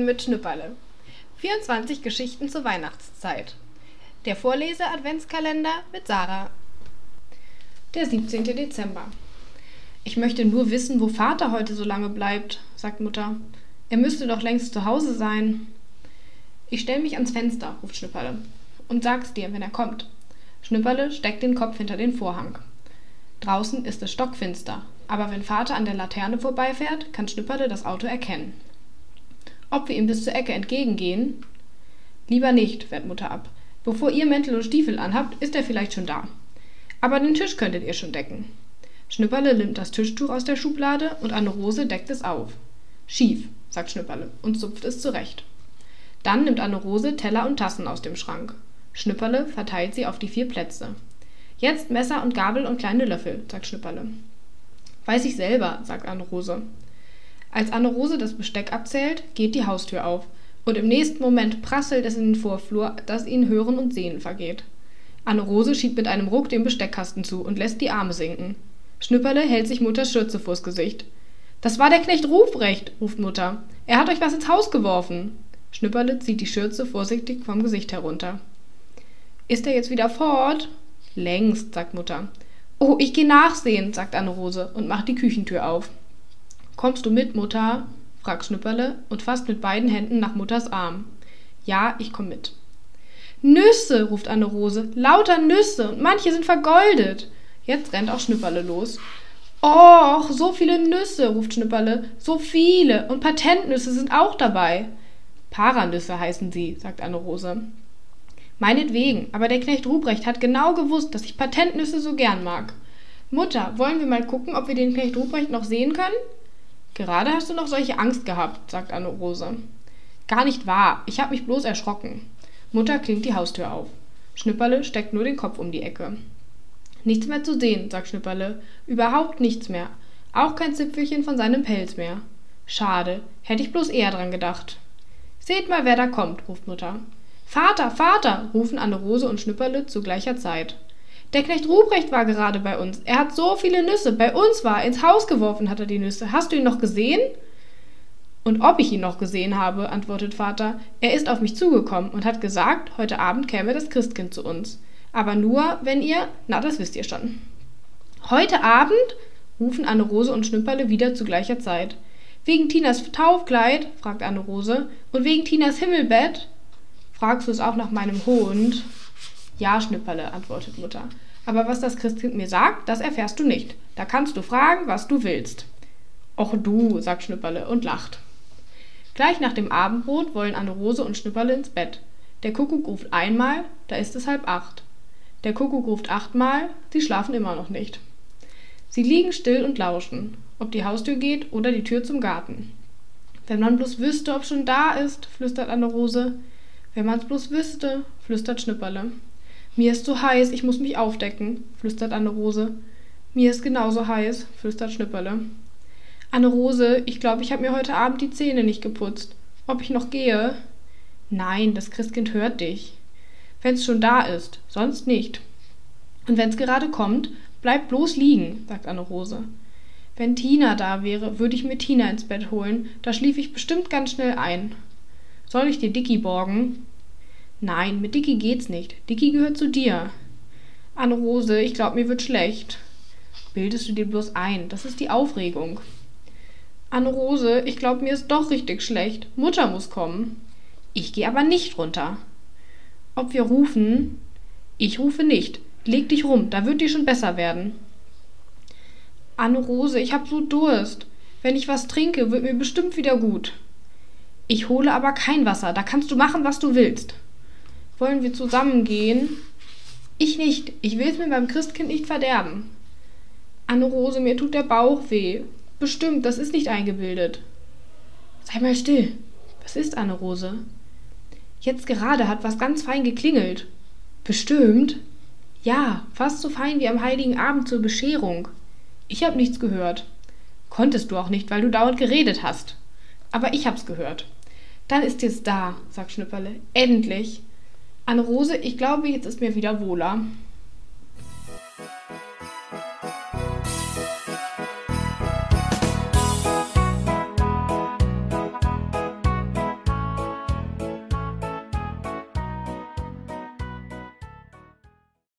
Weihnachten mit Schnüpperle. 24 Geschichten zur Weihnachtszeit. Der Vorlese-Adventskalender mit Sarah. Der 17. Dezember. Ich möchte nur wissen, wo Vater heute so lange bleibt, sagt Mutter. Er müsste doch längst zu Hause sein. Ich stelle mich ans Fenster, ruft Schnüpperle. Und sag's dir, wenn er kommt. Schnüpperle steckt den Kopf hinter den Vorhang. Draußen ist es stockfinster, aber wenn Vater an der Laterne vorbeifährt, kann Schnüpperle das Auto erkennen. Ob wir ihm bis zur Ecke entgegengehen? Lieber nicht, wehrt Mutter ab. Bevor ihr Mäntel und Stiefel anhabt, ist er vielleicht schon da. Aber den Tisch könntet ihr schon decken. Schnüpperle nimmt das Tischtuch aus der Schublade und Anne-Rose deckt es auf. Schief, sagt Schnüpperle und zupft es zurecht. Dann nimmt Anne-Rose Teller und Tassen aus dem Schrank. Schnüpperle verteilt sie auf die vier Plätze. Jetzt Messer und Gabel und kleine Löffel, sagt Schnüpperle. Weiß ich selber, sagt Anne-Rose. Als Anne-Rose das Besteck abzählt, geht die Haustür auf. Und im nächsten Moment prasselt es in den Vorflur, dass ihnen Hören und Sehen vergeht. Anne-Rose schiebt mit einem Ruck den Besteckkasten zu und lässt die Arme sinken. Schnüpperle hält sich Mutters Schürze vors Gesicht. Das war der Knecht Ruprecht, ruft Mutter. Er hat euch was ins Haus geworfen. Schnüpperle zieht die Schürze vorsichtig vom Gesicht herunter. Ist er jetzt wieder fort? Längst, sagt Mutter. Oh, ich geh nachsehen, sagt Anne-Rose und macht die Küchentür auf. Kommst du mit, Mutter? fragt Schnüpperle und fasst mit beiden Händen nach Mutters Arm. Ja, ich komm mit. Nüsse, ruft Anne-Rose, lauter Nüsse und manche sind vergoldet. Jetzt rennt auch Schnüpperle los. Och, so viele Nüsse, ruft Schnüpperle, so viele und Patentnüsse sind auch dabei. Paranüsse heißen sie, sagt Anne-Rose. Meinetwegen, aber der Knecht Ruprecht hat genau gewusst, dass ich Patentnüsse so gern mag. Mutter, wollen wir mal gucken, ob wir den Knecht Ruprecht noch sehen können? Gerade hast du noch solche Angst gehabt, sagt Anne-Rose. Gar nicht wahr, ich hab mich bloß erschrocken. Mutter klingt die Haustür auf. Schnüpperle steckt nur den Kopf um die Ecke. Nichts mehr zu sehen, sagt Schnüpperle. Überhaupt nichts mehr. Auch kein Zipfelchen von seinem Pelz mehr. Schade, hätte ich bloß eher dran gedacht. Seht mal, wer da kommt, ruft Mutter. Vater, Vater, rufen Anne-Rose und Schnüpperle zu gleicher Zeit. Der Knecht Ruprecht war gerade bei uns. Er hat so viele Nüsse. Bei uns war. Ins Haus geworfen hat er die Nüsse. Hast du ihn noch gesehen? Und ob ich ihn noch gesehen habe, antwortet Vater. Er ist auf mich zugekommen und hat gesagt, heute Abend käme das Christkind zu uns. Aber nur, wenn ihr. Na, das wisst ihr schon. Heute Abend? rufen Anne-Rose und Schnüpperle wieder zu gleicher Zeit. Wegen Tinas Taufkleid? fragt Anne-Rose. Und wegen Tinas Himmelbett? Fragst du es auch nach meinem Hund? Ja, Schnipperle, antwortet Mutter. Aber was das Christkind mir sagt, das erfährst du nicht. Da kannst du fragen, was du willst. Och du, sagt Schnipperle und lacht. Gleich nach dem Abendbrot wollen Anne-Rose und Schnipperle ins Bett. Der Kuckuck ruft einmal, da ist es halb acht. Der Kuckuck ruft achtmal, sie schlafen immer noch nicht. Sie liegen still und lauschen, ob die Haustür geht oder die Tür zum Garten. Wenn man bloß wüsste, ob schon da ist, flüstert Anne-Rose. Wenn man's bloß wüsste, flüstert Schnipperle. Mir ist so heiß, ich muss mich aufdecken, flüstert Anne-Rose. Mir ist genauso heiß, flüstert Schnipperle. Anne-Rose, ich glaube, ich habe mir heute Abend die Zähne nicht geputzt. Ob ich noch gehe? Nein, das Christkind hört dich. Wenn's schon da ist, sonst nicht. Und wenn's gerade kommt, bleib bloß liegen, sagt Anne-Rose. Wenn Tina da wäre, würde ich mir Tina ins Bett holen, da schlief ich bestimmt ganz schnell ein. Soll ich dir Dicky borgen? Nein, mit Dicky geht's nicht. Dicky gehört zu dir. Anne-Rose, ich glaub, mir wird schlecht. Bildest du dir bloß ein. Das ist die Aufregung. Anne-Rose, ich glaub, mir ist doch richtig schlecht. Mutter muss kommen. Ich geh aber nicht runter. Ob wir rufen? Ich rufe nicht. Leg dich rum, da wird dir schon besser werden. Anne-Rose, ich hab so Durst. Wenn ich was trinke, wird mir bestimmt wieder gut. Ich hole aber kein Wasser, da kannst du machen, was du willst. Wollen wir zusammen gehen? Ich nicht. Ich will es mir beim Christkind nicht verderben. Anne-Rose, mir tut der Bauch weh. Bestimmt, das ist nicht eingebildet. Sei mal still. Was ist, Anne-Rose? Jetzt gerade hat was ganz fein geklingelt. Bestimmt? Ja, fast so fein wie am heiligen Abend zur Bescherung. Ich hab nichts gehört. Konntest du auch nicht, weil du dauernd geredet hast. Aber ich hab's gehört. Dann ist es da, sagt Schnüpperle. Endlich. Anne-Rose, ich glaube, jetzt ist mir wieder wohler.